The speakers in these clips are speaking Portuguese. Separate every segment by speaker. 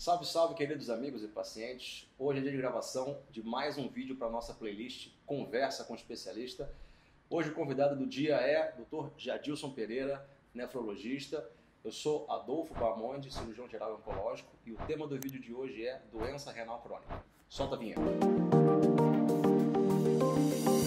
Speaker 1: Salve, salve, queridos amigos e pacientes. Hoje é dia de gravação de mais um vídeo para nossa playlist Conversa com o Especialista. Hoje o convidado do dia é Dr. Jadilson Pereira, nefrologista. Eu sou Adolfo Bamonde, cirurgião geral oncológico, e o tema do vídeo de hoje é doença renal crônica. Solta a vinheta.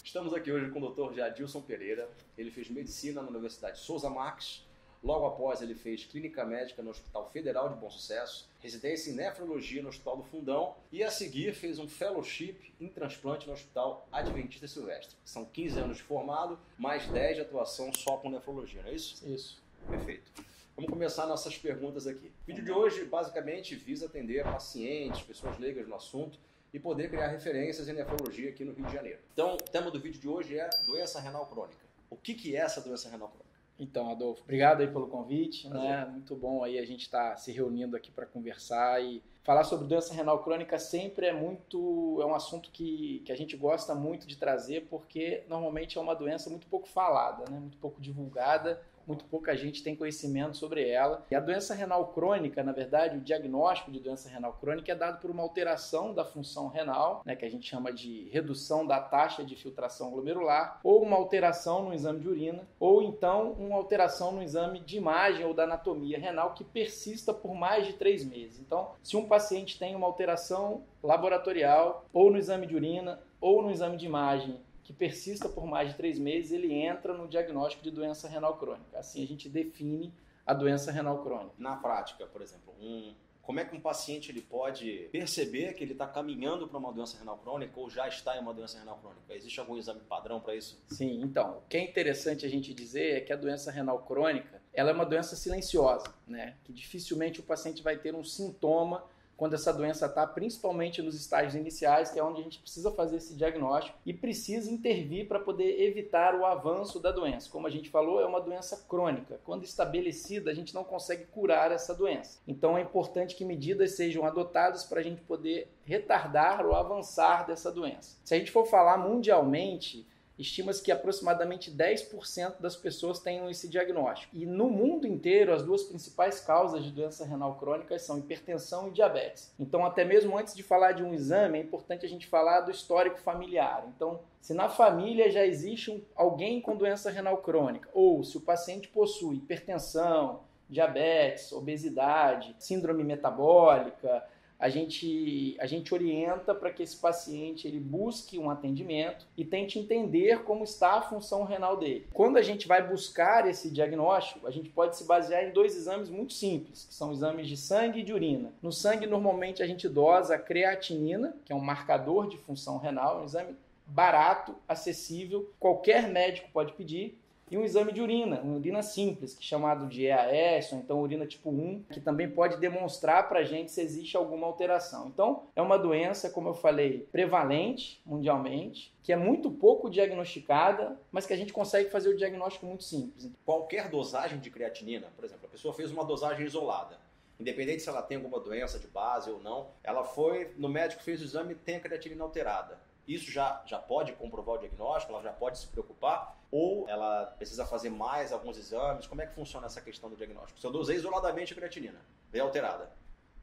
Speaker 1: Estamos aqui hoje com o Dr. Jadilson Pereira. Ele fez medicina na Universidade Souza Marques Logo após, ele fez clínica médica no Hospital Federal de Bom Sucesso, residência em nefrologia no Hospital do Fundão e a seguir fez um fellowship em transplante no Hospital Adventista Silvestre. São 15 anos de formado, mais 10 de atuação só com nefrologia, não é isso?
Speaker 2: Isso.
Speaker 1: Perfeito. Vamos começar nossas perguntas aqui. O vídeo de hoje basicamente visa atender pacientes, pessoas leigas no assunto e poder criar referências em nefrologia aqui no Rio de Janeiro. Então, o tema do vídeo de hoje é doença renal crônica. O que, que é essa doença renal crônica?
Speaker 2: Então, Adolfo, obrigado aí pelo convite, né? Muito bom aí a gente estar tá se reunindo aqui para conversar e falar sobre doença renal crônica sempre é muito é um assunto que, que a gente gosta muito de trazer porque normalmente é uma doença muito pouco falada, né? Muito pouco divulgada muito pouca gente tem conhecimento sobre ela. E a doença renal crônica, na verdade, o diagnóstico de doença renal crônica é dado por uma alteração da função renal, né, que a gente chama de redução da taxa de filtração glomerular, ou uma alteração no exame de urina, ou então uma alteração no exame de imagem ou da anatomia renal que persista por mais de três meses. Então, se um paciente tem uma alteração laboratorial, ou no exame de urina, ou no exame de imagem que persista por mais de três meses, ele entra no diagnóstico de doença renal crônica. Assim a gente define a doença renal crônica.
Speaker 1: Na prática, por exemplo, um, como é que um paciente ele pode perceber que ele está caminhando para uma doença renal crônica ou já está em uma doença renal crônica? Existe algum exame padrão para isso?
Speaker 2: Sim, então, o que é interessante a gente dizer é que a doença renal crônica ela é uma doença silenciosa, né? que dificilmente o paciente vai ter um sintoma quando essa doença está, principalmente nos estágios iniciais, que é onde a gente precisa fazer esse diagnóstico e precisa intervir para poder evitar o avanço da doença. Como a gente falou, é uma doença crônica. Quando estabelecida, a gente não consegue curar essa doença. Então é importante que medidas sejam adotadas para a gente poder retardar ou avançar dessa doença. Se a gente for falar mundialmente, estima-se que aproximadamente 10% das pessoas tenham esse diagnóstico. E no mundo inteiro, as duas principais causas de doença renal crônica são hipertensão e diabetes. Então, até mesmo antes de falar de um exame, é importante a gente falar do histórico familiar. Então, se na família já existe um, alguém com doença renal crônica, ou se o paciente possui hipertensão, diabetes, obesidade, síndrome metabólica, a gente, a gente orienta para que esse paciente ele busque um atendimento e tente entender como está a função renal dele. Quando a gente vai buscar esse diagnóstico, a gente pode se basear em dois exames muito simples, que são exames de sangue e de urina. No sangue, normalmente, a gente dosa a creatinina, que é um marcador de função renal, um exame barato, acessível, qualquer médico pode pedir e um exame de urina, uma urina simples, que é chamado de EAS, ou então urina tipo 1, que também pode demonstrar para a gente se existe alguma alteração. Então, é uma doença, como eu falei, prevalente mundialmente, que é muito pouco diagnosticada, mas que a gente consegue fazer o diagnóstico muito simples.
Speaker 1: Qualquer dosagem de creatinina, por exemplo, a pessoa fez uma dosagem isolada, independente se ela tem alguma doença de base ou não, ela foi no médico fez o exame e tem a creatinina alterada isso já, já pode comprovar o diagnóstico, ela já pode se preocupar, ou ela precisa fazer mais alguns exames? Como é que funciona essa questão do diagnóstico? Se eu dosei isoladamente a creatinina, veio alterada,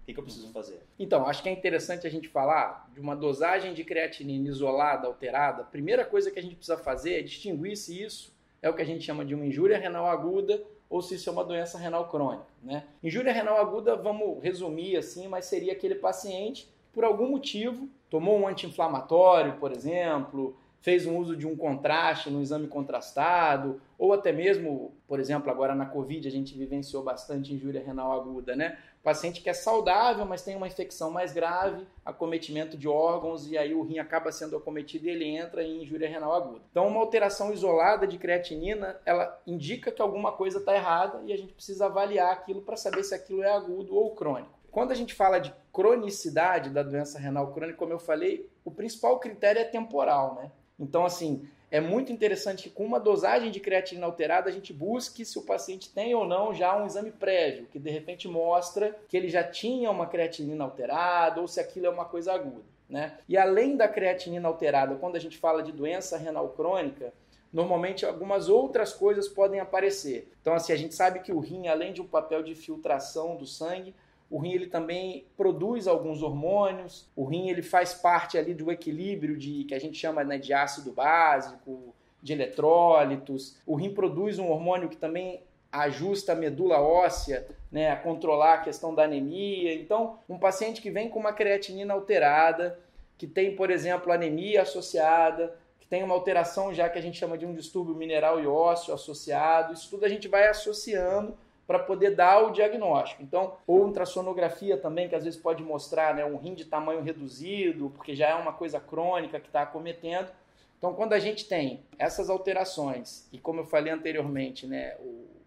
Speaker 1: o que, que eu preciso uhum. fazer?
Speaker 2: Então, acho que é interessante a gente falar de uma dosagem de creatinina isolada, alterada. A primeira coisa que a gente precisa fazer é distinguir se isso é o que a gente chama de uma injúria renal aguda ou se isso é uma doença renal crônica. Né? Injúria renal aguda, vamos resumir assim, mas seria aquele paciente por algum motivo, tomou um anti-inflamatório, por exemplo, fez um uso de um contraste no exame contrastado, ou até mesmo, por exemplo, agora na Covid a gente vivenciou bastante injúria renal aguda, né? Paciente que é saudável, mas tem uma infecção mais grave, acometimento de órgãos, e aí o rim acaba sendo acometido e ele entra em injúria renal aguda. Então, uma alteração isolada de creatinina, ela indica que alguma coisa está errada e a gente precisa avaliar aquilo para saber se aquilo é agudo ou crônico. Quando a gente fala de cronicidade da doença renal crônica, como eu falei, o principal critério é temporal, né? Então, assim, é muito interessante que com uma dosagem de creatina alterada a gente busque se o paciente tem ou não já um exame prévio, que de repente mostra que ele já tinha uma creatinina alterada ou se aquilo é uma coisa aguda. Né? E além da creatinina alterada, quando a gente fala de doença renal crônica, normalmente algumas outras coisas podem aparecer. Então, assim, a gente sabe que o rim, além de um papel de filtração do sangue, o rim ele também produz alguns hormônios, o rim ele faz parte ali do equilíbrio de que a gente chama né, de ácido básico, de eletrólitos. O rim produz um hormônio que também ajusta a medula óssea, né, a controlar a questão da anemia. Então, um paciente que vem com uma creatinina alterada, que tem, por exemplo, anemia associada, que tem uma alteração já que a gente chama de um distúrbio mineral e ósseo associado, isso tudo a gente vai associando para poder dar o diagnóstico. Então, ou ultrassonografia também, que às vezes pode mostrar né, um rim de tamanho reduzido, porque já é uma coisa crônica que está acometendo. Então, quando a gente tem essas alterações, e como eu falei anteriormente, né,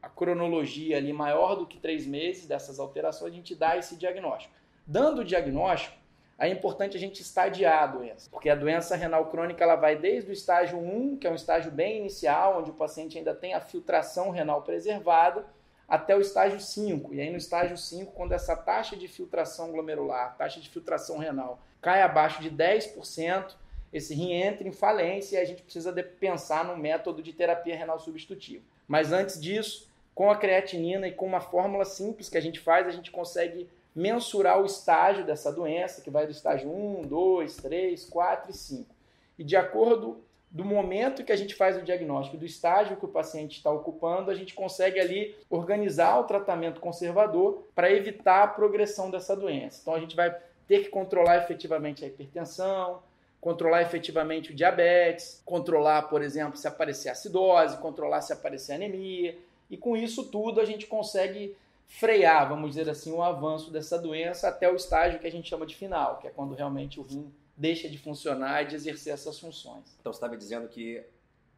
Speaker 2: a cronologia ali maior do que três meses dessas alterações, a gente dá esse diagnóstico. Dando o diagnóstico, é importante a gente estadiar a doença, porque a doença renal crônica ela vai desde o estágio 1, que é um estágio bem inicial, onde o paciente ainda tem a filtração renal preservada, até o estágio 5. E aí no estágio 5, quando essa taxa de filtração glomerular, taxa de filtração renal, cai abaixo de 10%, esse rim entra em falência e a gente precisa pensar no método de terapia renal substitutiva. Mas antes disso, com a creatinina e com uma fórmula simples que a gente faz, a gente consegue mensurar o estágio dessa doença, que vai do estágio 1, 2, 3, 4 e 5. E de acordo do momento que a gente faz o diagnóstico, do estágio que o paciente está ocupando, a gente consegue ali organizar o tratamento conservador para evitar a progressão dessa doença. Então a gente vai ter que controlar efetivamente a hipertensão, controlar efetivamente o diabetes, controlar, por exemplo, se aparecer acidose, controlar se aparecer anemia, e com isso tudo a gente consegue frear, vamos dizer assim, o avanço dessa doença até o estágio que a gente chama de final, que é quando realmente o rim deixa de funcionar e de exercer essas funções.
Speaker 1: Então você está me dizendo que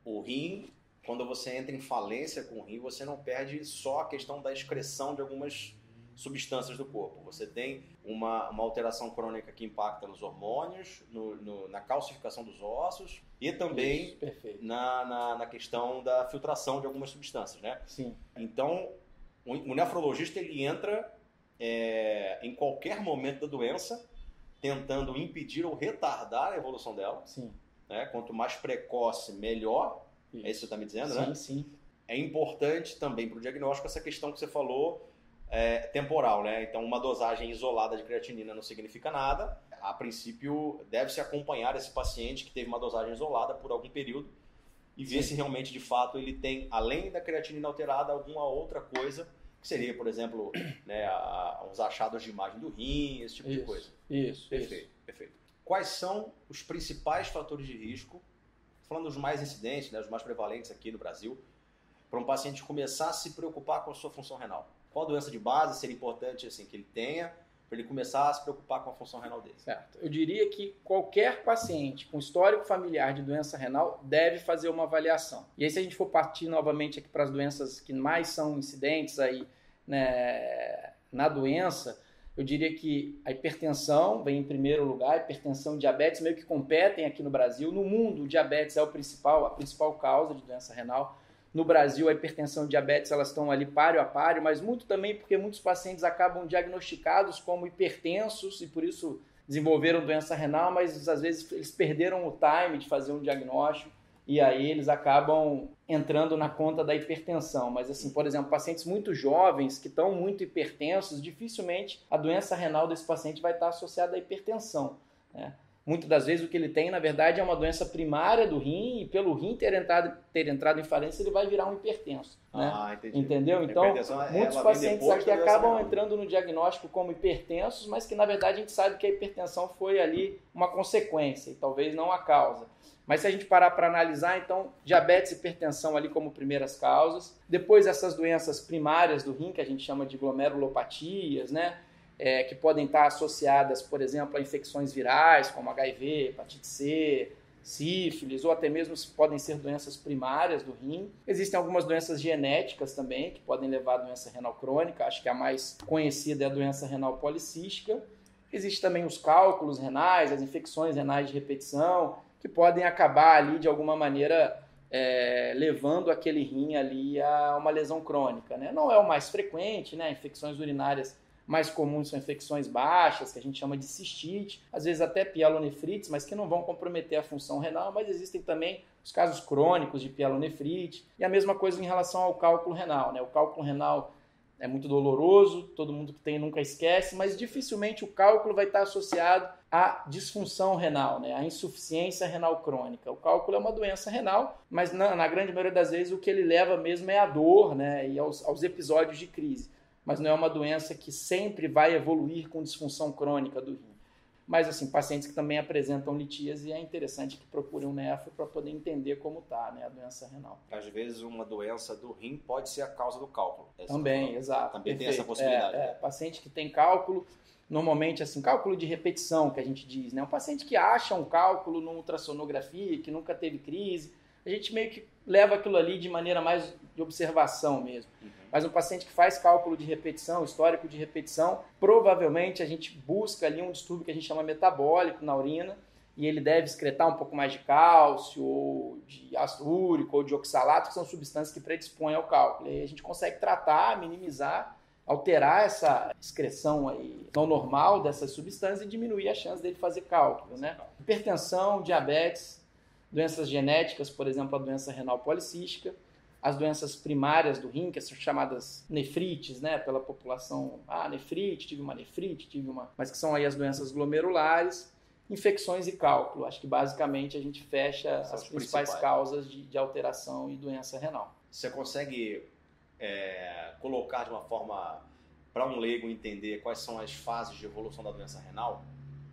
Speaker 1: o rim, quando você entra em falência com o rim, você não perde só a questão da excreção de algumas substâncias do corpo. Você tem uma, uma alteração crônica que impacta nos hormônios, no, no, na calcificação dos ossos e também
Speaker 2: Isso,
Speaker 1: na, na, na, questão da filtração de algumas substâncias, né?
Speaker 2: Sim.
Speaker 1: Então, o, o nefrologista ele entra é, em qualquer momento da doença tentando impedir ou retardar a evolução dela.
Speaker 2: Sim.
Speaker 1: Né? Quanto mais precoce, melhor. Isso. É isso que você está me dizendo,
Speaker 2: sim,
Speaker 1: né?
Speaker 2: Sim, sim.
Speaker 1: É importante também para o diagnóstico essa questão que você falou é, temporal, né? Então, uma dosagem isolada de creatinina não significa nada. A princípio, deve-se acompanhar esse paciente que teve uma dosagem isolada por algum período e ver Sim. se realmente, de fato, ele tem, além da creatinina alterada, alguma outra coisa, que seria, por exemplo, né, a, uns achados de imagem do rim, esse tipo
Speaker 2: isso,
Speaker 1: de coisa.
Speaker 2: Isso,
Speaker 1: perfeito,
Speaker 2: isso.
Speaker 1: perfeito. Quais são os principais fatores de risco, falando dos mais incidentes, né, os mais prevalentes aqui no Brasil, para um paciente começar a se preocupar com a sua função renal? qual doença de base seria importante assim que ele tenha para ele começar a se preocupar com a função renal dele.
Speaker 2: Certo. Eu diria que qualquer paciente com histórico familiar de doença renal deve fazer uma avaliação. E aí se a gente for partir novamente aqui para as doenças que mais são incidentes aí né, na doença, eu diria que a hipertensão vem em primeiro lugar, hipertensão e diabetes meio que competem aqui no Brasil. No mundo, o diabetes é o principal, a principal causa de doença renal. No Brasil, a hipertensão e diabetes elas estão ali páreo a páreo, mas muito também porque muitos pacientes acabam diagnosticados como hipertensos e por isso desenvolveram doença renal, mas às vezes eles perderam o time de fazer um diagnóstico e aí eles acabam entrando na conta da hipertensão. Mas assim, por exemplo, pacientes muito jovens que estão muito hipertensos, dificilmente a doença renal desse paciente vai estar associada à hipertensão. Né? Muitas das vezes o que ele tem, na verdade, é uma doença primária do rim e pelo rim ter entrado, ter entrado em falência, ele vai virar um hipertenso. Né?
Speaker 1: Ah, entendi.
Speaker 2: Entendeu? Então, muitos pacientes aqui acabam entrando no diagnóstico como hipertensos, mas que na verdade a gente sabe que a hipertensão foi ali uma consequência e talvez não a causa. Mas se a gente parar para analisar, então, diabetes e hipertensão ali como primeiras causas. Depois essas doenças primárias do rim, que a gente chama de glomerulopatias, né? É, que podem estar associadas, por exemplo, a infecções virais, como HIV, hepatite C, sífilis, ou até mesmo podem ser doenças primárias do rim. Existem algumas doenças genéticas também, que podem levar a doença renal crônica, acho que a mais conhecida é a doença renal policística. Existem também os cálculos renais, as infecções renais de repetição, que podem acabar ali de alguma maneira é, levando aquele rim ali a uma lesão crônica. Né? Não é o mais frequente, né? infecções urinárias mais comuns são infecções baixas, que a gente chama de cistite, às vezes até pielonefrites, mas que não vão comprometer a função renal, mas existem também os casos crônicos de pielonefrite. E a mesma coisa em relação ao cálculo renal. Né? O cálculo renal é muito doloroso, todo mundo que tem nunca esquece, mas dificilmente o cálculo vai estar associado à disfunção renal, né? à insuficiência renal crônica. O cálculo é uma doença renal, mas na, na grande maioria das vezes o que ele leva mesmo é a dor né? e aos, aos episódios de crise, mas não é uma doença que sempre vai evoluir com disfunção crônica do rim mas assim, pacientes que também apresentam litíase, é interessante que procurem um nefro para poder entender como está né, a doença renal.
Speaker 1: Às vezes uma doença do rim pode ser a causa do cálculo.
Speaker 2: É também, exato.
Speaker 1: Também perfeito. tem essa possibilidade.
Speaker 2: É, é, paciente que tem cálculo, normalmente assim, cálculo de repetição que a gente diz, né? Um paciente que acha um cálculo numa ultrassonografia, que nunca teve crise, a gente meio que leva aquilo ali de maneira mais de observação mesmo. Uhum. Mas um paciente que faz cálculo de repetição, histórico de repetição, provavelmente a gente busca ali um distúrbio que a gente chama metabólico na urina e ele deve excretar um pouco mais de cálcio, ou de ácido úrico, ou de oxalato, que são substâncias que predispõem ao cálculo. E a gente consegue tratar, minimizar, alterar essa excreção aí não normal dessas substâncias e diminuir a chance dele fazer cálculo. Né? Hipertensão, diabetes, doenças genéticas, por exemplo, a doença renal policística, as doenças primárias do rim, que são chamadas nefrites, né, pela população, ah, nefrite, tive uma nefrite, tive uma, mas que são aí as doenças glomerulares, infecções e cálculo. Acho que basicamente a gente fecha são as principais, principais, causas de, de, alteração e doença renal.
Speaker 1: Você consegue é, colocar de uma forma para um leigo entender quais são as fases de evolução da doença renal?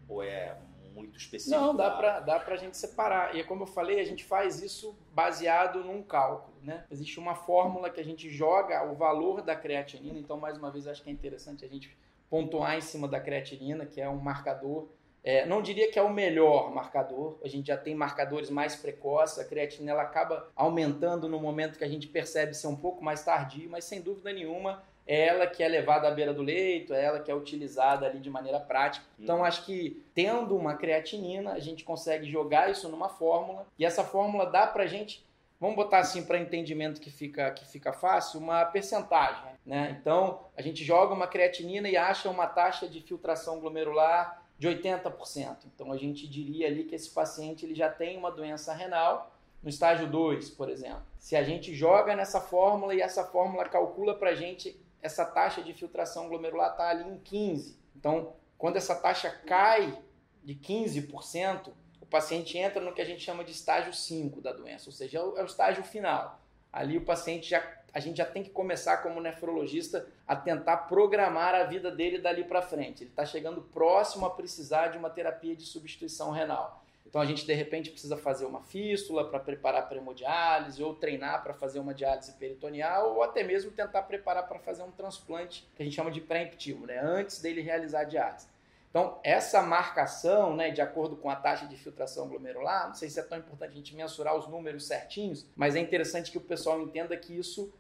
Speaker 1: Ou é muito específico?
Speaker 2: Não, dá para dá a gente separar. E como eu falei, a gente faz isso baseado num cálculo. Né? Existe uma fórmula que a gente joga o valor da creatinina, então, mais uma vez, acho que é interessante a gente pontuar em cima da creatinina, que é um marcador. É, não diria que é o melhor marcador, a gente já tem marcadores mais precoces, a creatina ela acaba aumentando no momento que a gente percebe ser um pouco mais tardio, mas sem dúvida nenhuma é ela que é levada à beira do leito, é ela que é utilizada ali de maneira prática. Então, uhum. acho que tendo uma creatinina, a gente consegue jogar isso numa fórmula e essa fórmula dá pra gente, vamos botar assim para entendimento que fica, que fica fácil, uma percentagem. Né? Então, a gente joga uma creatinina e acha uma taxa de filtração glomerular de 80%. Então, a gente diria ali que esse paciente ele já tem uma doença renal no estágio 2, por exemplo. Se a gente joga nessa fórmula e essa fórmula calcula para a gente essa taxa de filtração glomerular está ali em 15%. Então, quando essa taxa cai de 15%, o paciente entra no que a gente chama de estágio 5 da doença, ou seja, é o, é o estágio final. Ali o paciente já, a gente já tem que começar como nefrologista a tentar programar a vida dele dali para frente. Ele está chegando próximo a precisar de uma terapia de substituição renal. Então a gente de repente precisa fazer uma fístula para preparar para hemodiálise, ou treinar para fazer uma diálise peritoneal, ou até mesmo tentar preparar para fazer um transplante que a gente chama de pré-emptivo, né? antes dele realizar a diálise. Então, essa marcação, né, de acordo com a taxa de filtração glomerular, não sei se é tão importante a gente mensurar os números certinhos, mas é interessante que o pessoal entenda que isso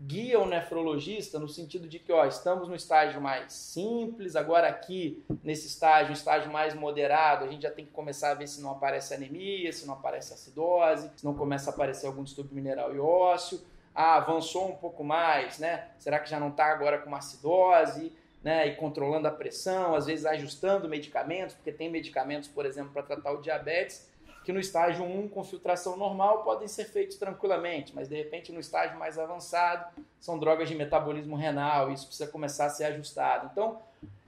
Speaker 2: guia o nefrologista no sentido de que ó, estamos no estágio mais simples, agora aqui nesse estágio, estágio mais moderado, a gente já tem que começar a ver se não aparece anemia, se não aparece acidose, se não começa a aparecer algum distúrbio mineral e ósseo. Ah, avançou um pouco mais, né? Será que já não está agora com uma acidose? Né, e controlando a pressão, às vezes ajustando medicamentos, porque tem medicamentos, por exemplo, para tratar o diabetes, que no estágio 1 com filtração normal podem ser feitos tranquilamente, mas de repente no estágio mais avançado são drogas de metabolismo renal, isso precisa começar a ser ajustado. Então,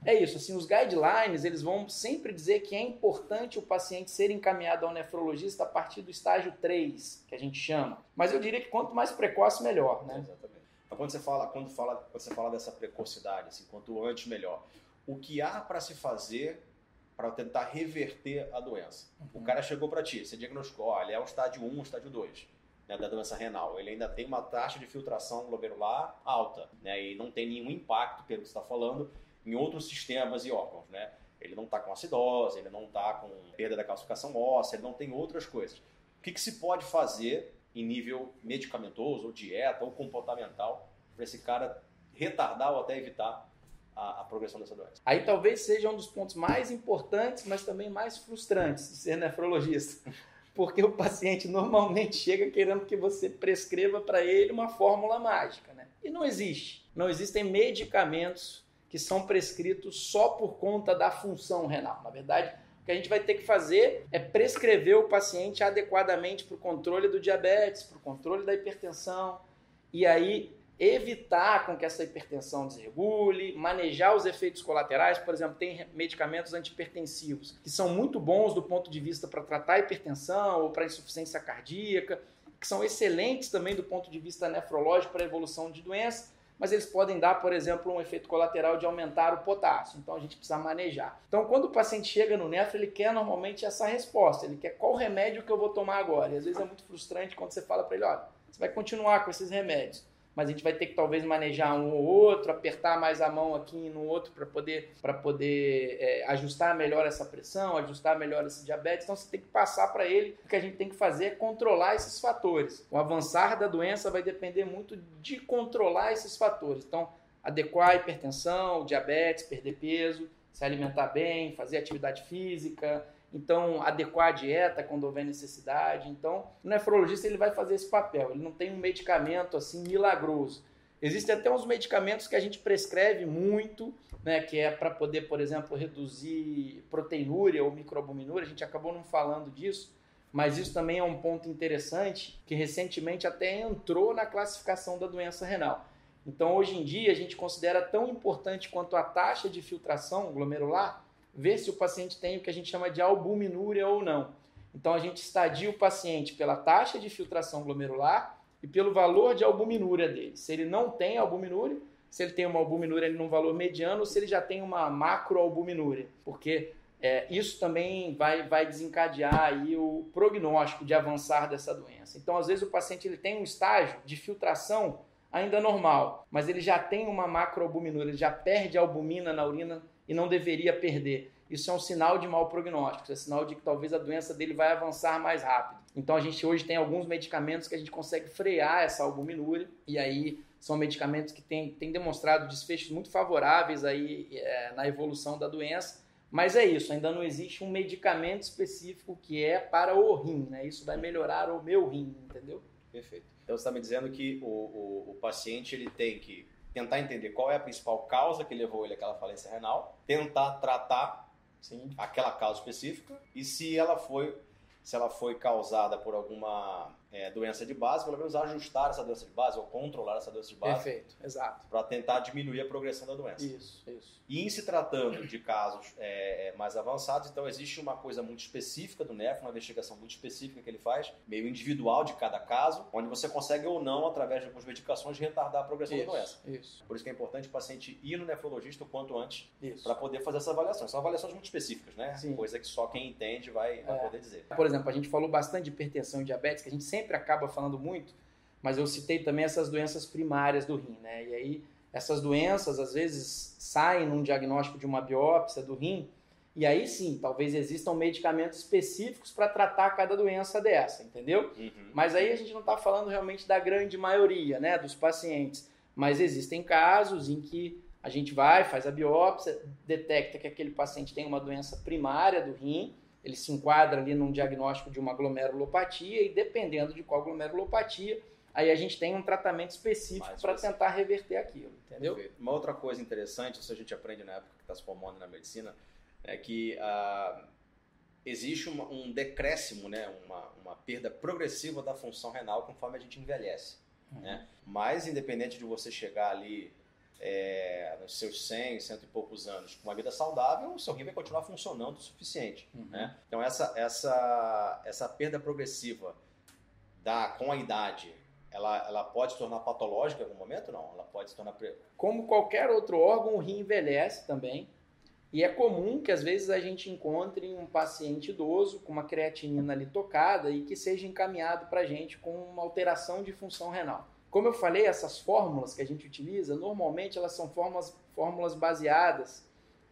Speaker 2: é isso, assim, os guidelines, eles vão sempre dizer que é importante o paciente ser encaminhado ao nefrologista a partir do estágio 3, que a gente chama. Mas eu diria que quanto mais precoce, melhor, né?
Speaker 1: Exatamente. Então, quando você fala, quando fala, quando você fala dessa precocidade, assim, quanto antes melhor, o que há para se fazer para tentar reverter a doença. Uhum. O cara chegou para ti, você diagnosticou, olha, é o estágio 1, o estágio 2 né, da doença renal. Ele ainda tem uma taxa de filtração glomerular alta, né, e não tem nenhum impacto, pelo que você está falando, em outros sistemas e órgãos, né? Ele não está com acidose, ele não está com perda da calcificação óssea, ele não tem outras coisas. O que, que se pode fazer em nível medicamentoso, ou dieta, ou comportamental, para esse cara retardar ou até evitar a, a, progressão dessa doença.
Speaker 2: Aí talvez seja um dos pontos mais importantes, mas também mais frustrantes de ser nefrologista. Porque o paciente normalmente chega querendo que você prescreva para ele uma fórmula mágica. Né? E não existe. Não existem medicamentos que são prescritos só por conta da função renal. Na verdade, o que a gente vai ter que fazer é prescrever o paciente adequadamente para o controle do diabetes, para o controle da hipertensão. E aí evitar com que essa hipertensão desregule, manejar os efeitos colaterais. Por exemplo, tem medicamentos antihipertensivos que são muito bons do ponto de vista para tratar hipertensão ou para insuficiência cardíaca, que são excelentes também do ponto de vista nefrológico para a evolução de doença, mas eles podem dar, por exemplo, um efeito colateral de aumentar o potássio. Então a gente precisa manejar. Então, quando o paciente chega no nefro, ele quer normalmente essa resposta. Ele quer qual remédio que eu vou tomar agora. E às vezes é muito frustrante quando você fala para ele: olha, você vai continuar com esses remédios mas a gente vai ter que talvez manejar um ou outro, apertar mais a mão aqui no outro para poder, pra poder é, ajustar melhor essa pressão, ajustar melhor esse diabetes. Então você tem que passar para ele o que a gente tem que fazer é controlar esses fatores. O avançar da doença vai depender muito de controlar esses fatores. Então, adequar a hipertensão, diabetes, perder peso, se alimentar bem, fazer atividade física, então adequar a dieta quando houver necessidade. Então, o nefrologista ele vai fazer esse papel. Ele não tem um medicamento assim milagroso. Existem até uns medicamentos que a gente prescreve muito, né, que é para poder, por exemplo, reduzir proteinúria ou microalbuminúria. A gente acabou não falando disso, mas isso também é um ponto interessante que recentemente até entrou na classificação da doença renal. Então, hoje em dia, a gente considera tão importante quanto a taxa de filtração glomerular ver se o paciente tem o que a gente chama de albuminúria ou não. Então a gente estadia o paciente pela taxa de filtração glomerular e pelo valor de albuminúria dele. Se ele não tem albuminúria, se ele tem uma albuminúria num valor mediano ou se ele já tem uma macroalbuminúria, porque é, isso também vai, vai desencadear aí o prognóstico de avançar dessa doença. Então, às vezes, o paciente ele tem um estágio de filtração ainda normal, mas ele já tem uma macroalbuminúria, ele já perde albumina na urina e não deveria perder. Isso é um sinal de mau prognóstico, é sinal de que talvez a doença dele vai avançar mais rápido. Então a gente hoje tem alguns medicamentos que a gente consegue frear essa albuminúria e aí são medicamentos que têm, têm demonstrado desfechos muito favoráveis aí é, na evolução da doença. Mas é isso, ainda não existe um medicamento específico que é para o rim, né? Isso vai melhorar o meu rim, entendeu?
Speaker 1: Perfeito. Então você está me dizendo que o, o, o paciente ele tem que tentar entender qual é a principal causa que levou ele àquela falência renal, tentar tratar Sim. aquela causa específica e se ela foi se ela foi causada por alguma é, doença de base, pelo menos ajustar essa doença de base ou controlar essa doença de base.
Speaker 2: Perfeito, exato.
Speaker 1: Para tentar diminuir a progressão da doença.
Speaker 2: Isso, isso.
Speaker 1: E em se tratando de casos é, é, mais avançados, então existe uma coisa muito específica do NEF, uma investigação muito específica que ele faz, meio individual de cada caso, onde você consegue ou não, através de algumas medicações, retardar a progressão
Speaker 2: isso,
Speaker 1: da doença.
Speaker 2: Isso.
Speaker 1: Por isso que é importante o paciente ir no nefrologista o quanto antes para poder fazer essa avaliação. São avaliações muito específicas, né?
Speaker 2: Sim.
Speaker 1: Coisa que só quem entende vai, vai é. poder dizer.
Speaker 2: Por exemplo, a gente falou bastante de hipertensão e diabetes, que a gente sempre acaba falando muito, mas eu citei também essas doenças primárias do rim, né? E aí essas doenças às vezes saem num diagnóstico de uma biópsia do rim, e aí sim, talvez existam medicamentos específicos para tratar cada doença dessa, entendeu?
Speaker 1: Uhum.
Speaker 2: Mas aí a gente não está falando realmente da grande maioria né, dos pacientes. Mas existem casos em que a gente vai, faz a biópsia, detecta que aquele paciente tem uma doença primária do rim, ele se enquadra ali num diagnóstico de uma glomerulopatia e dependendo de qual glomerulopatia, aí a gente tem um tratamento específico para tentar reverter aquilo, entendeu?
Speaker 1: Uma outra coisa interessante, isso a gente aprende na época que está se formando na medicina, é que ah, existe uma, um decréscimo, né, uma, uma perda progressiva da função renal conforme a gente envelhece. Uhum. Né? Mas, independente de você chegar ali é, nos seus 100, cento e poucos anos com uma vida saudável, o seu rim vai continuar funcionando o suficiente. Uhum. Né? Então, essa, essa, essa perda progressiva da, com a idade ela, ela pode se tornar patológica em algum momento? Não, ela pode se tornar.
Speaker 2: Como qualquer outro órgão, o rim envelhece também. E é comum que às vezes a gente encontre um paciente idoso com uma creatinina ali tocada e que seja encaminhado para a gente com uma alteração de função renal. Como eu falei, essas fórmulas que a gente utiliza, normalmente elas são fórmulas, fórmulas baseadas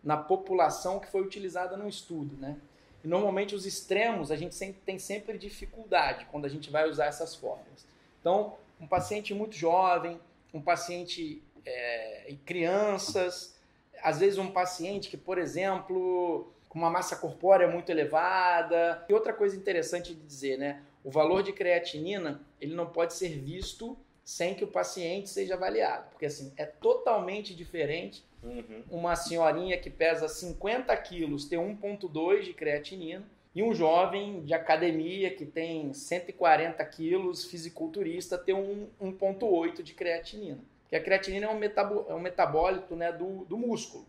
Speaker 2: na população que foi utilizada no estudo, né? E normalmente os extremos a gente sempre, tem sempre dificuldade quando a gente vai usar essas fórmulas. Então, um paciente muito jovem, um paciente é, crianças, às vezes um paciente que, por exemplo, com uma massa corpórea muito elevada. E outra coisa interessante de dizer, né? O valor de creatinina, ele não pode ser visto sem que o paciente seja avaliado, porque assim, é totalmente diferente
Speaker 1: uhum.
Speaker 2: uma senhorinha que pesa 50 quilos ter 1.2 de creatinina e um jovem de academia que tem 140 quilos, fisiculturista, ter um 1,8 de creatinina. que a creatinina é um, metabo, é um metabólito né, do, do músculo.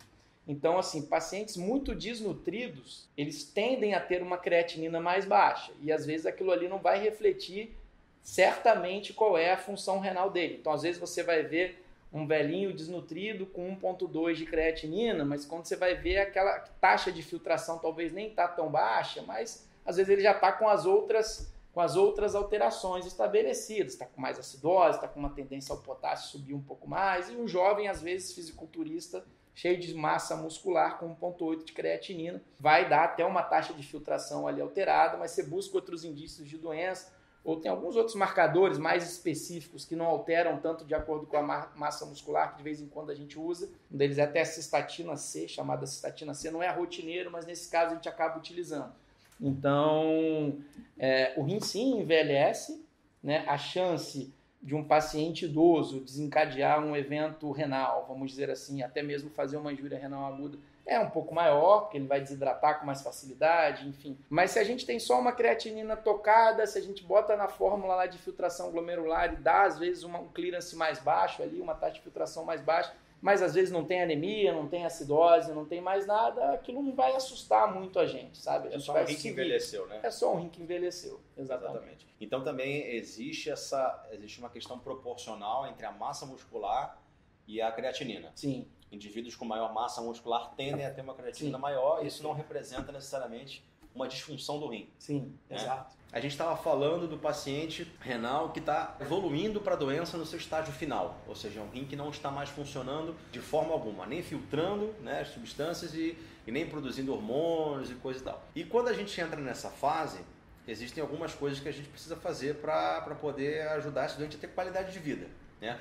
Speaker 2: Então, assim, pacientes muito desnutridos, eles tendem a ter uma creatinina mais baixa. E às vezes aquilo ali não vai refletir certamente qual é a função renal dele. Então, às vezes você vai ver um velhinho desnutrido com 1.2 de creatinina, mas quando você vai ver aquela taxa de filtração talvez nem está tão baixa, mas às vezes ele já está com as outras com as outras alterações estabelecidas, está com mais acidose, está com uma tendência ao potássio subir um pouco mais, e um jovem, às vezes, fisiculturista, cheio de massa muscular com 1,8 de creatinina, vai dar até uma taxa de filtração ali alterada, mas você busca outros indícios de doença, ou tem alguns outros marcadores mais específicos que não alteram tanto de acordo com a massa muscular, que de vez em quando a gente usa. Um deles é até a cistatina C, chamada cistatina C, não é rotineiro, mas nesse caso a gente acaba utilizando. Então, é, o rim sim envelhece, né? a chance de um paciente idoso desencadear um evento renal, vamos dizer assim, até mesmo fazer uma injúria renal aguda, é um pouco maior, porque ele vai desidratar com mais facilidade, enfim. Mas se a gente tem só uma creatinina tocada, se a gente bota na fórmula lá de filtração glomerular e dá às vezes uma, um clearance mais baixo ali, uma taxa de filtração mais baixa, mas às vezes não tem anemia, não tem acidose, não tem mais nada, aquilo não vai assustar muito a gente, sabe? A
Speaker 1: é só um rim que envelheceu, né?
Speaker 2: É só um rim que envelheceu, exatamente.
Speaker 1: exatamente. Então também existe essa, existe uma questão proporcional entre a massa muscular e a creatinina.
Speaker 2: Sim.
Speaker 1: Indivíduos com maior massa muscular tendem a ter uma creatinina Sim. maior, e isso não representa necessariamente uma disfunção do rim.
Speaker 2: Sim, né? exato.
Speaker 1: A gente estava falando do paciente renal que está evoluindo para a doença no seu estágio final, ou seja, um rim que não está mais funcionando de forma alguma, nem filtrando né, as substâncias e, e nem produzindo hormônios e coisa e tal. E quando a gente entra nessa fase, existem algumas coisas que a gente precisa fazer para poder ajudar esse doente a ter qualidade de vida. Né?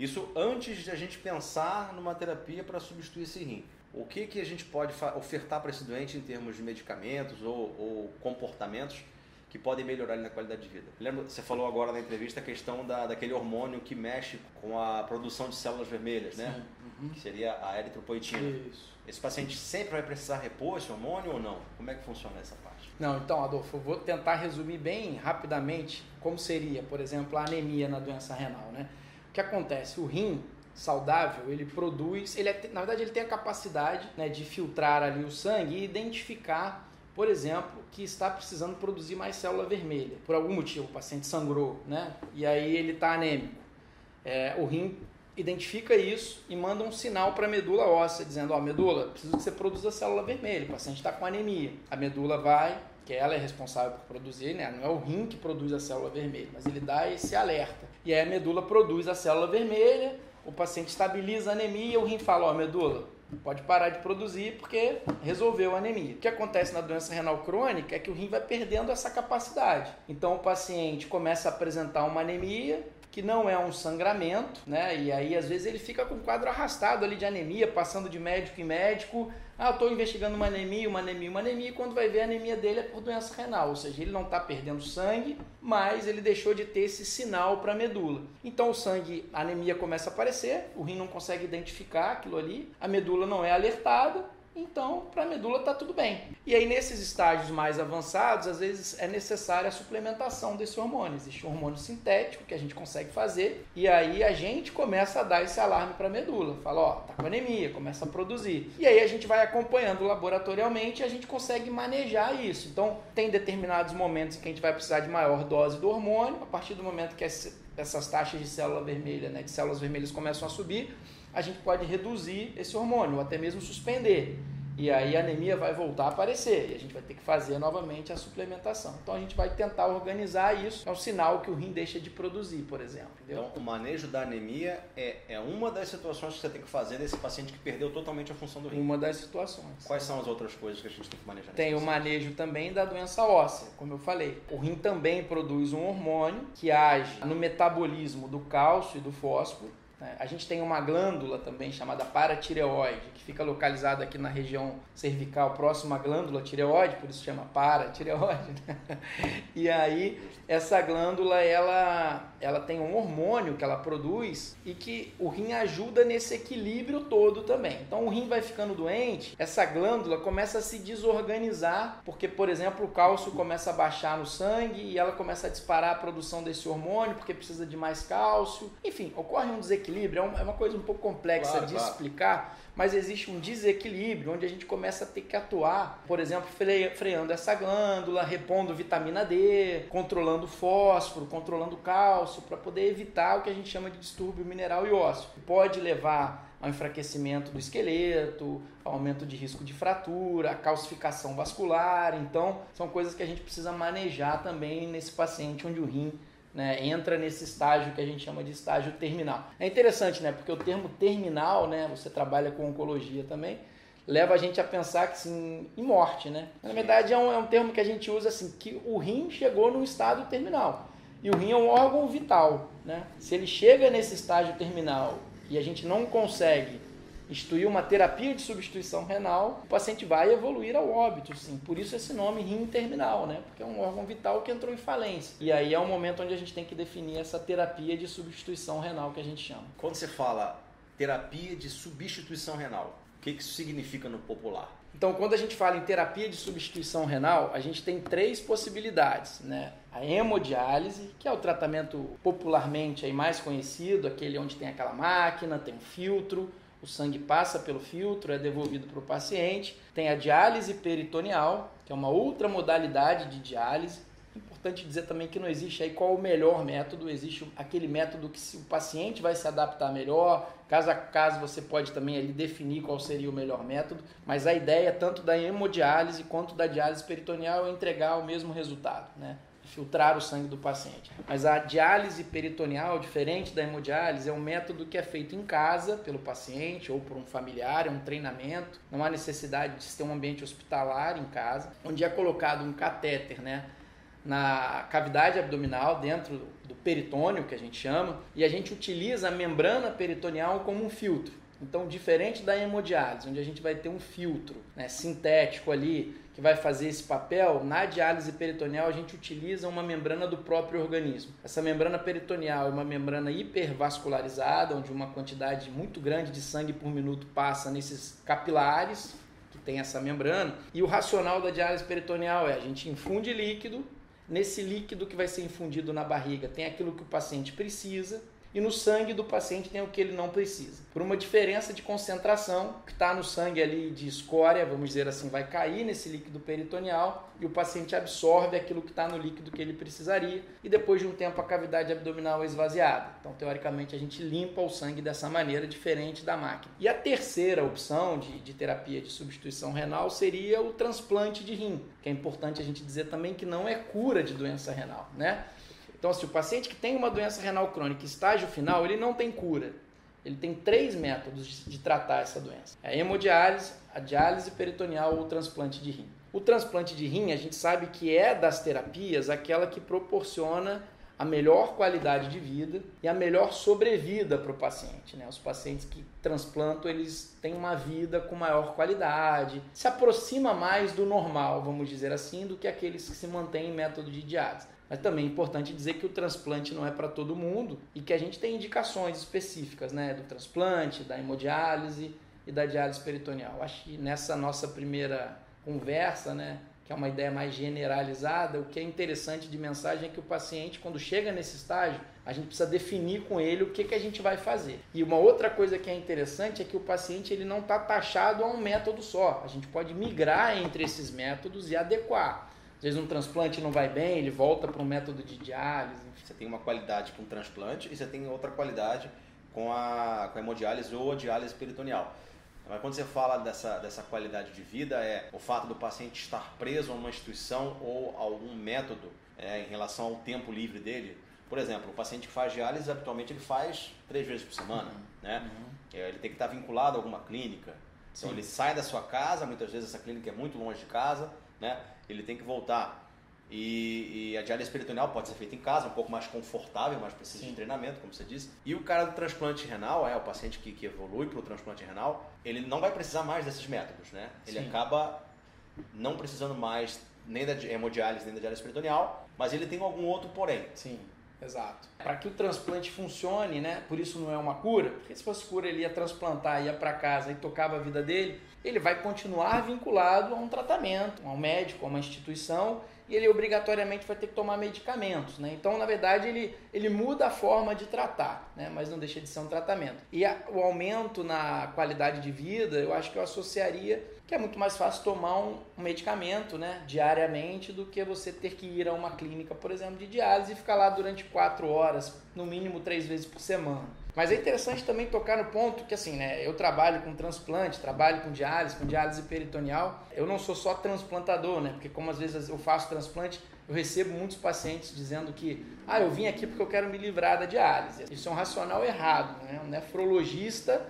Speaker 1: Isso antes de a gente pensar numa terapia para substituir esse rim o que, que a gente pode ofertar para esse doente em termos de medicamentos ou, ou, comportamentos que podem melhorar na qualidade de vida. Lembra, você falou agora na entrevista a questão da, daquele hormônio que mexe com a produção de células vermelhas, né? Sim. né? Uhum. Que seria a eritropoetina. Isso. Esse paciente sempre vai precisar repor esse hormônio ou não? Como é que funciona essa parte?
Speaker 2: Não, então, Adolfo, eu vou tentar resumir bem rapidamente como seria, por exemplo, a anemia na doença renal, né? Que acontece? O rim, saudável, ele produz, ele é, na verdade ele tem a capacidade né, de filtrar ali o sangue e identificar, por exemplo, que está precisando produzir mais célula vermelha. Por algum motivo o paciente sangrou, né? E aí ele está anêmico. É, o rim identifica isso e manda um sinal para a medula óssea, dizendo, ó, oh, medula, preciso que você produza célula vermelha, o paciente está com anemia. A medula vai, que ela é responsável por produzir, né? Não é o rim que produz a célula vermelha, mas ele dá esse alerta. E aí a medula produz a célula vermelha, o paciente estabiliza a anemia e o rim fala, ó, medula, pode parar de produzir porque resolveu a anemia. O que acontece na doença renal crônica é que o rim vai perdendo essa capacidade. Então o paciente começa a apresentar uma anemia, que não é um sangramento, né? E aí às vezes ele fica com um quadro arrastado ali de anemia, passando de médico em médico. Ah, estou investigando uma anemia, uma anemia, uma anemia, e quando vai ver a anemia dele é por doença renal, ou seja, ele não está perdendo sangue, mas ele deixou de ter esse sinal para a medula. Então o sangue, a anemia começa a aparecer, o rim não consegue identificar aquilo ali, a medula não é alertada, então, para a medula está tudo bem. E aí, nesses estágios mais avançados, às vezes é necessária a suplementação desse hormônio. Existe um hormônio sintético que a gente consegue fazer, e aí a gente começa a dar esse alarme para a medula. Fala, ó, tá com anemia, começa a produzir. E aí a gente vai acompanhando laboratorialmente e a gente consegue manejar isso. Então, tem determinados momentos em que a gente vai precisar de maior dose do hormônio, a partir do momento que essas taxas de célula vermelha, né, de células vermelhas começam a subir, a gente pode reduzir esse hormônio, ou até mesmo suspender. E aí a anemia vai voltar a aparecer e a gente vai ter que fazer novamente a suplementação. Então a gente vai tentar organizar isso. É um sinal que o rim deixa de produzir, por exemplo. Entendeu?
Speaker 1: Então o manejo da anemia é, é uma das situações que você tem que fazer nesse paciente que perdeu totalmente a função do rim.
Speaker 2: Uma das situações.
Speaker 1: Quais são as outras coisas que a gente tem que manejar?
Speaker 2: Tem o manejo também da doença óssea, como eu falei. O rim também produz um hormônio que age no metabolismo do cálcio e do fósforo? A gente tem uma glândula também chamada paratireoide, que fica localizada aqui na região cervical, próxima à glândula tireoide, por isso chama paratireoide. Né? E aí, essa glândula, ela, ela tem um hormônio que ela produz e que o rim ajuda nesse equilíbrio todo também. Então, o rim vai ficando doente, essa glândula começa a se desorganizar, porque, por exemplo, o cálcio começa a baixar no sangue e ela começa a disparar a produção desse hormônio, porque precisa de mais cálcio. Enfim, ocorre um desequilíbrio desequilíbrio é uma coisa um pouco complexa
Speaker 1: Claro,
Speaker 2: de
Speaker 1: claro.
Speaker 2: explicar, mas existe um desequilíbrio onde a gente começa a ter que atuar, por exemplo, fre- freando essa glândula, repondo vitamina D, controlando o fósforo, controlando o cálcio, para poder evitar o que a gente chama de distúrbio mineral e ósseo. que Pode levar ao enfraquecimento do esqueleto, ao aumento de risco de fratura, a calcificação vascular. Então, são coisas que a gente precisa manejar também nesse paciente onde o rim né, entra nesse estágio que a gente chama de estágio terminal. É interessante, né, porque o termo terminal, né, você trabalha com oncologia também, leva a gente a pensar que sim, em morte, né? Na verdade é um, é um termo que a gente usa assim, que o rim chegou num estado terminal. E o rim é um órgão vital, né? Se ele chega nesse estágio terminal e a gente não consegue instituir uma terapia de substituição renal, o paciente vai evoluir ao óbito, sim. Por isso esse nome rim terminal, né? Porque é um órgão vital que entrou em falência. E aí é o momento onde a gente tem que definir essa terapia de substituição renal que a gente chama.
Speaker 1: Quando você fala terapia de substituição renal, o que isso significa no popular?
Speaker 2: Então, quando a gente fala em terapia de substituição renal, a gente tem três possibilidades, né? A hemodiálise, que é o tratamento popularmente aí mais conhecido, aquele onde tem aquela máquina, tem um filtro, o sangue passa pelo filtro, é devolvido para o paciente. Tem a diálise peritoneal, que é uma outra modalidade de diálise. Importante dizer também que não existe aí qual o melhor método, existe aquele método que o paciente vai se adaptar melhor, caso a caso você pode também ali definir qual seria o melhor método, mas a ideia tanto da hemodiálise quanto da diálise peritoneal é entregar o mesmo resultado, né? filtrar o sangue do paciente. Mas a diálise peritoneal, diferente da hemodiálise, é um método que é feito em casa pelo paciente ou por um familiar, é um treinamento. Não há necessidade de se ter um ambiente hospitalar em casa, onde é colocado um catéter, né? Na cavidade abdominal, dentro do peritônio, que a gente chama, e a gente utiliza a membrana peritoneal como um filtro. Então, diferente da hemodiálise, onde a gente vai ter um filtro né, sintético ali que vai fazer esse papel, na diálise peritoneal a gente utiliza uma membrana do próprio organismo. Essa membrana peritoneal é uma membrana hipervascularizada, onde uma quantidade muito grande de sangue por minuto passa nesses capilares que tem essa membrana. E o racional da diálise peritoneal é a gente infunde líquido, nesse líquido que vai ser infundido na barriga. Tem aquilo que o paciente precisa e no sangue do paciente tem o que ele não precisa. Por uma diferença de concentração, que está no sangue ali de escória, vamos dizer assim, vai cair nesse líquido peritoneal e o paciente absorve aquilo que está no líquido que ele precisaria e depois de um tempo a cavidade abdominal é esvaziada. Então, teoricamente, a gente limpa o sangue dessa maneira, diferente da máquina. E a terceira opção de, de terapia de substituição renal seria o transplante de rim, que é importante a gente dizer também que não é cura de doença renal, né? Então, se o paciente que tem uma doença renal crônica, estágio final, ele não tem cura. Ele tem três métodos de, de tratar essa doença: é a hemodiálise, a diálise peritoneal ou o transplante de rim. O transplante de rim, a gente sabe que é das terapias aquela que proporciona a melhor qualidade de vida e a melhor sobrevida para o paciente. Né? Os pacientes que transplantam, eles têm uma vida com maior qualidade, se aproxima mais do normal, vamos dizer assim, do que aqueles que se mantêm em método de diálise. Mas também é importante dizer que o transplante não é para todo mundo e que a gente tem indicações específicas né, do transplante, da hemodiálise e da diálise peritoneal. Acho que nessa nossa primeira conversa, né, que é uma ideia mais generalizada, o que é interessante de mensagem é que o paciente, quando chega nesse estágio, a gente precisa definir com ele o que, que a gente vai fazer. E uma outra coisa que é interessante é que o paciente ele não está taxado a um método só. A gente pode migrar entre esses métodos e adequar. Às vezes um transplante não vai bem, ele volta para um método de diálise. Enfim.
Speaker 1: Você tem uma qualidade com transplante e você tem outra qualidade com a, com a hemodiálise ou a diálise peritoneal. Mas quando você fala dessa, dessa qualidade de vida, é o fato do paciente estar preso a uma instituição ou a algum método é, em relação ao tempo livre dele. Por exemplo, o paciente que faz diálise, habitualmente ele faz três vezes por semana. Né? É, Ele tem que estar vinculado a alguma clínica. Então
Speaker 2: Sim.
Speaker 1: ele sai da sua casa, muitas vezes essa clínica é muito longe de casa, né? ele tem que voltar. E, e a diálise peritoneal pode ser feita em casa, um pouco mais confortável, mas precisa
Speaker 2: Sim.
Speaker 1: de treinamento, como você disse. E o cara do transplante renal, é o paciente que, que evolui para o transplante renal, ele não vai precisar mais desses métodos, né? Ele
Speaker 2: Sim.
Speaker 1: acaba não precisando mais nem da di- hemodiálise nem da diálise peritoneal, mas ele tem algum outro porém.
Speaker 2: Sim, exato. Para que o transplante funcione, né? Por isso não é uma cura, porque se fosse cura ele ia transplantar, ia para casa e tocava a vida dele. ele vai continuar vinculado a um tratamento, a um médico, a uma instituição e ele obrigatoriamente vai ter que tomar medicamentos. Né? Então, na verdade, ele, ele muda a forma de tratar, né? mas não deixa de ser um tratamento. E a, o aumento na qualidade de vida, eu acho que eu associaria que é muito mais fácil tomar um, medicamento né, diariamente do que você ter que ir a uma clínica, por exemplo, de diálise e ficar lá durante quatro horas, no mínimo três vezes por semana. Mas é interessante também tocar no ponto que, assim, né, eu trabalho com transplante, trabalho com diálise, com diálise peritoneal. Eu não sou só transplantador, né? Porque como às vezes eu faço transplante, eu recebo muitos pacientes dizendo que, ah, eu vim aqui porque eu quero me livrar da diálise. Isso é um racional errado, né? Um nefrologista,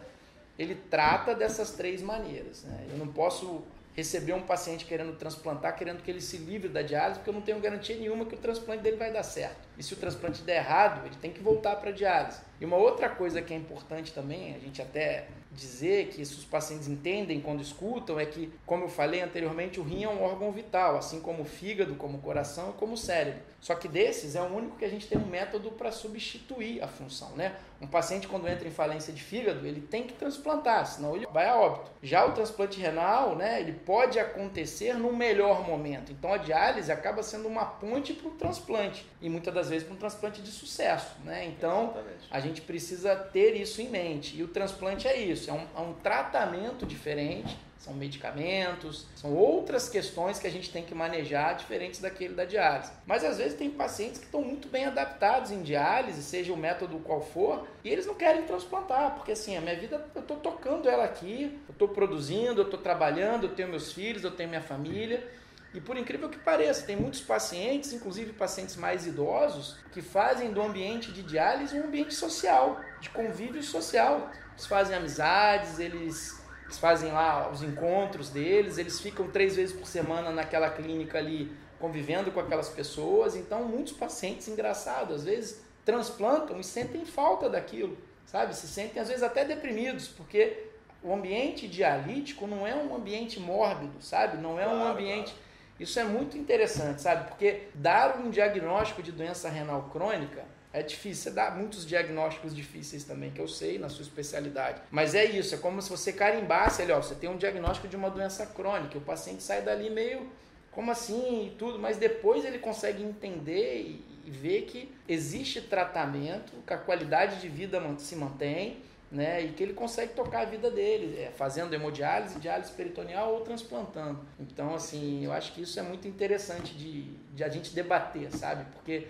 Speaker 2: ele trata dessas três maneiras, né? Eu não posso receber um paciente querendo transplantar, querendo que ele se livre da diálise, porque eu não tenho garantia nenhuma que o transplante dele vai dar certo. E se o transplante der errado, ele tem que voltar para a diálise. E uma outra coisa que é importante também, a gente até dizer que isso os pacientes entendem quando escutam é que, como eu falei anteriormente, o rim é um órgão vital, assim como o fígado, como o coração e como o cérebro. Só que desses é o único que a gente tem um método para substituir a função, né? Um paciente quando entra em falência de fígado, ele tem que transplantar, senão ele vai a óbito. Já o transplante renal, né, ele pode acontecer no melhor momento. Então a diálise acaba sendo uma ponte para o transplante e muitas das vezes para um transplante de sucesso, né? Então Exatamente. a gente precisa ter isso em mente. E o transplante é isso, é um, é um tratamento diferente são medicamentos, são outras questões que a gente tem que manejar diferentes daquele da diálise. Mas às vezes tem pacientes que estão muito bem adaptados em diálise, seja o método qual for, e eles não querem transplantar, porque assim, a minha vida, eu estou tocando ela aqui, eu estou produzindo, eu estou trabalhando, eu tenho meus filhos, eu tenho minha família. E por incrível que pareça, tem muitos pacientes, inclusive pacientes mais idosos, que fazem do ambiente de diálise um ambiente social, de convívio social. Eles fazem amizades, eles eles fazem lá os encontros deles, eles ficam três vezes por semana naquela clínica ali convivendo com aquelas pessoas. Então, muitos pacientes, engraçados, às vezes transplantam e sentem falta daquilo, sabe? Se sentem às vezes até deprimidos, porque o ambiente dialítico não é um ambiente mórbido, sabe? Não é claro, um ambiente. Claro. Isso é muito interessante, sabe? Porque dar um diagnóstico de doença renal crônica é difícil, você dá muitos diagnósticos difíceis também, que eu sei na sua especialidade. Mas é isso, é como se você carimbasse ali, ó, você tem um diagnóstico de uma doença crônica, o paciente sai dali meio, como assim, e tudo, mas depois ele consegue entender e, e ver que existe tratamento, que a qualidade de vida se mantém, né, e que ele consegue tocar a vida dele, é, fazendo hemodiálise, diálise peritoneal ou transplantando. Então, assim, eu acho que isso é muito interessante de, de a gente debater, sabe? Porque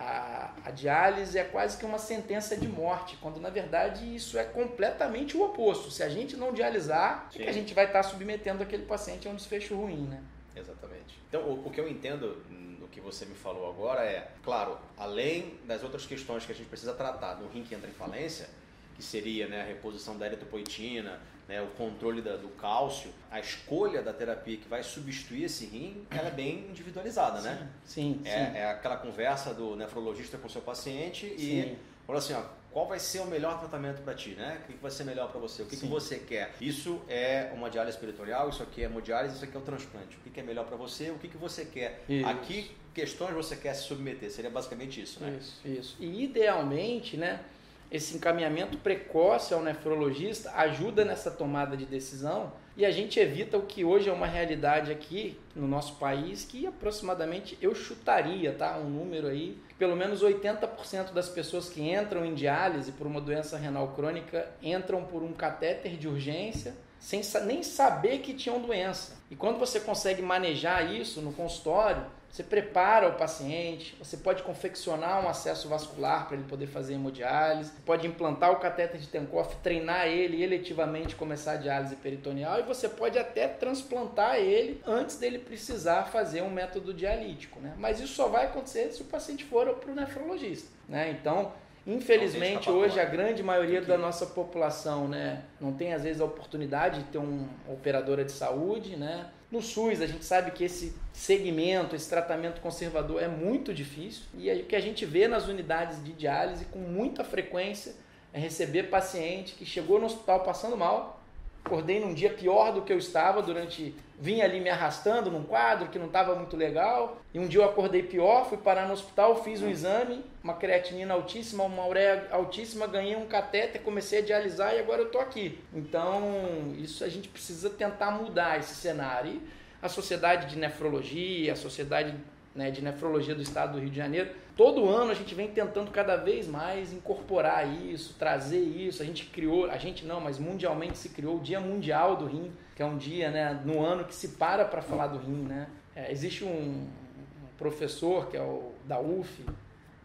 Speaker 2: a, a, diálise é quase que uma sentença de morte, quando na verdade isso é completamente o oposto. Se a gente não dialisar, é que a gente vai estar submetendo aquele paciente a um desfecho ruim, né?
Speaker 1: Exatamente. Então, o, o que eu entendo no que você me falou agora é, claro, além das outras questões que a gente precisa tratar no rim que entra em falência, que seria né, a reposição da eritropoetina, né, o controle da, do cálcio, a escolha da terapia que vai substituir esse rim, ela é bem individualizada, né?
Speaker 2: Sim,
Speaker 1: é,
Speaker 2: sim.
Speaker 1: é aquela conversa do nefrologista com o seu paciente e fala assim, ó, qual vai ser o melhor tratamento para ti, né? O que vai ser melhor para você? O que, que, você quer? Isso é uma diálise espiritual, isso aqui é hemodiálise, isso aqui é o transplante. O que, que é melhor para você? O que, que você quer? Isso. Aqui, questões você quer se submeter? Seria basicamente isso, né?
Speaker 2: Isso, isso. E idealmente, né? Esse encaminhamento precoce ao nefrologista ajuda nessa tomada de decisão e a gente evita o que hoje é uma realidade aqui no nosso país, que aproximadamente eu chutaria, tá? Um número aí, que pelo menos 80% das pessoas que entram em diálise por uma doença renal crônica entram por um catéter de urgência sem nem saber que tinham doença. E quando você consegue manejar isso no consultório, você prepara o paciente, você pode confeccionar um acesso vascular para ele poder fazer hemodiálise, pode implantar o catéter de Tenkoff, treinar ele eletivamente começar a diálise peritoneal e você pode até transplantar ele antes dele precisar fazer um método dialítico, né? Mas isso só vai acontecer se o paciente for para o nefrologista, né? Então, Infelizmente, hoje a grande maioria da nossa população né, não tem, às vezes, a oportunidade de ter uma operadora de saúde. Né? No SUS, a gente sabe que esse segmento, esse tratamento conservador é muito difícil. E o que a gente vê nas unidades de diálise com muita frequência é receber paciente que chegou no hospital passando mal, acordei num dia pior do que eu estava durante. Vim ali me arrastando num quadro que não estava muito legal. E um dia eu acordei pior, fui parar no hospital, fiz um exame, uma creatinina altíssima, uma ureia altíssima, ganhei um catéter, comecei a dialisar e agora eu estou aqui. Então, isso a gente precisa tentar mudar esse cenário. E a Sociedade de Nefrologia, a Sociedade né, de Nefrologia do Estado do Rio de Janeiro, todo ano a gente vem tentando cada vez mais incorporar isso, trazer isso. A gente criou, a gente não, mas mundialmente se criou o Dia Mundial do Rim, que é um dia né, no ano que se para para falar do rim. Né? É, existe um, professor que é o da UF,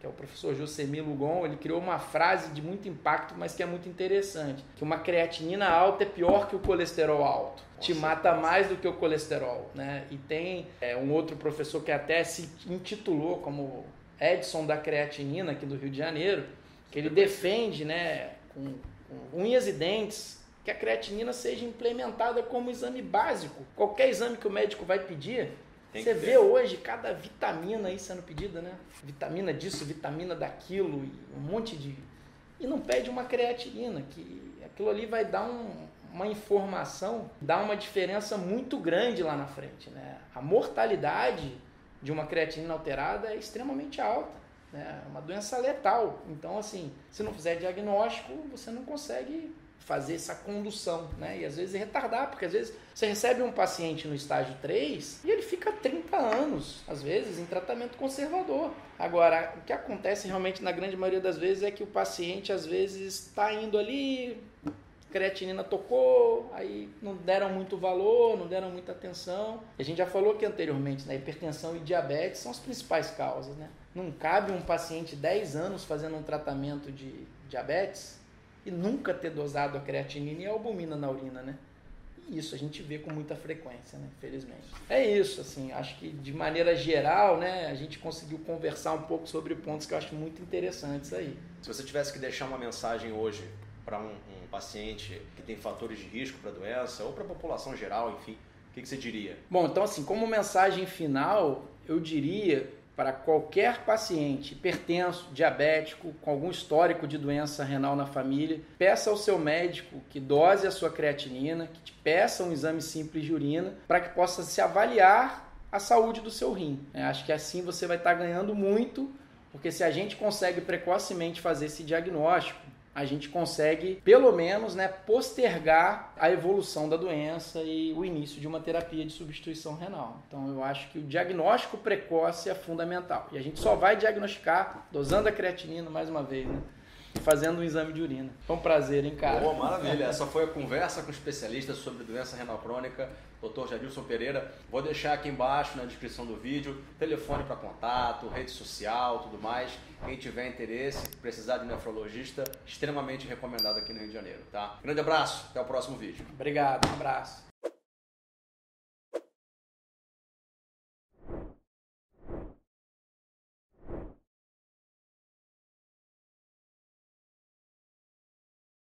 Speaker 2: que é o professor Josemir Lugon, ele criou uma frase de muito impacto, mas que é muito interessante, que uma creatinina alta é pior que o colesterol alto. Te mata mais do que o colesterol, né? E tem é, um outro professor que até se intitulou como Edson da creatinina aqui do Rio de Janeiro, que ele defende, né, com, com unhas e dentes, que a creatinina seja implementada como exame básico. Qualquer exame que o médico vai pedir, você vê hoje cada vitamina aí sendo pedida, né? Vitamina disso, vitamina daquilo, um monte de. E não pede uma creatinina, que aquilo ali vai dar um, uma informação, dá uma diferença muito grande lá na frente, né? A mortalidade de uma creatinina alterada é extremamente alta. Né? É uma doença letal. Então, assim, se não fizer diagnóstico, você não consegue fazer essa condução, né? E às vezes retardar, porque às vezes você recebe um paciente no estágio 3 e ele fica 30 anos, às vezes, em tratamento conservador. Agora, o que acontece realmente na grande maioria das vezes é que o paciente às vezes está indo ali, creatinina tocou, aí não deram muito valor, não deram muita atenção. A gente já falou aqui anteriormente, né? Hipertensão e diabetes são as principais causas, né? Não cabe um paciente 10 anos fazendo um tratamento de diabetes e nunca ter dosado a creatinina e a albumina na urina, né? E isso a gente vê com muita frequência, né? Infelizmente. É isso, assim, acho que de maneira geral, né, a gente conseguiu conversar um pouco sobre pontos que eu acho muito interessantes aí.
Speaker 1: Se você tivesse que deixar uma mensagem hoje para um, um, paciente que tem fatores de risco para a doença ou para a população geral, enfim, o que, que você diria?
Speaker 2: Bom, então assim, como mensagem final, eu diria para qualquer paciente hipertenso, diabético, com algum histórico de doença renal na família, peça ao seu médico que dose a sua creatinina, que te peça um exame simples de urina, para que possa se avaliar a saúde do seu rim. Eu acho que assim você vai estar ganhando muito, porque se a gente consegue precocemente fazer esse diagnóstico, a gente consegue, pelo menos, né, postergar a evolução da doença e o início de uma terapia de substituição renal. Então, eu acho que o diagnóstico precoce é fundamental. E a gente só vai diagnosticar dosando a creatinina, mais uma vez, né? Fazendo um exame de urina. Foi um prazer, hein, cara?
Speaker 1: Boa, maravilha. Essa foi a conversa com especialistas sobre doença renal crônica, Dr. Jadilson Pereira. Vou deixar aqui embaixo na descrição do vídeo telefone para contato, rede social, tudo mais. Quem tiver interesse, precisar de nefrologista, extremamente recomendado aqui no Rio de Janeiro, tá? Grande abraço, até o próximo vídeo.
Speaker 2: Obrigado, um abraço.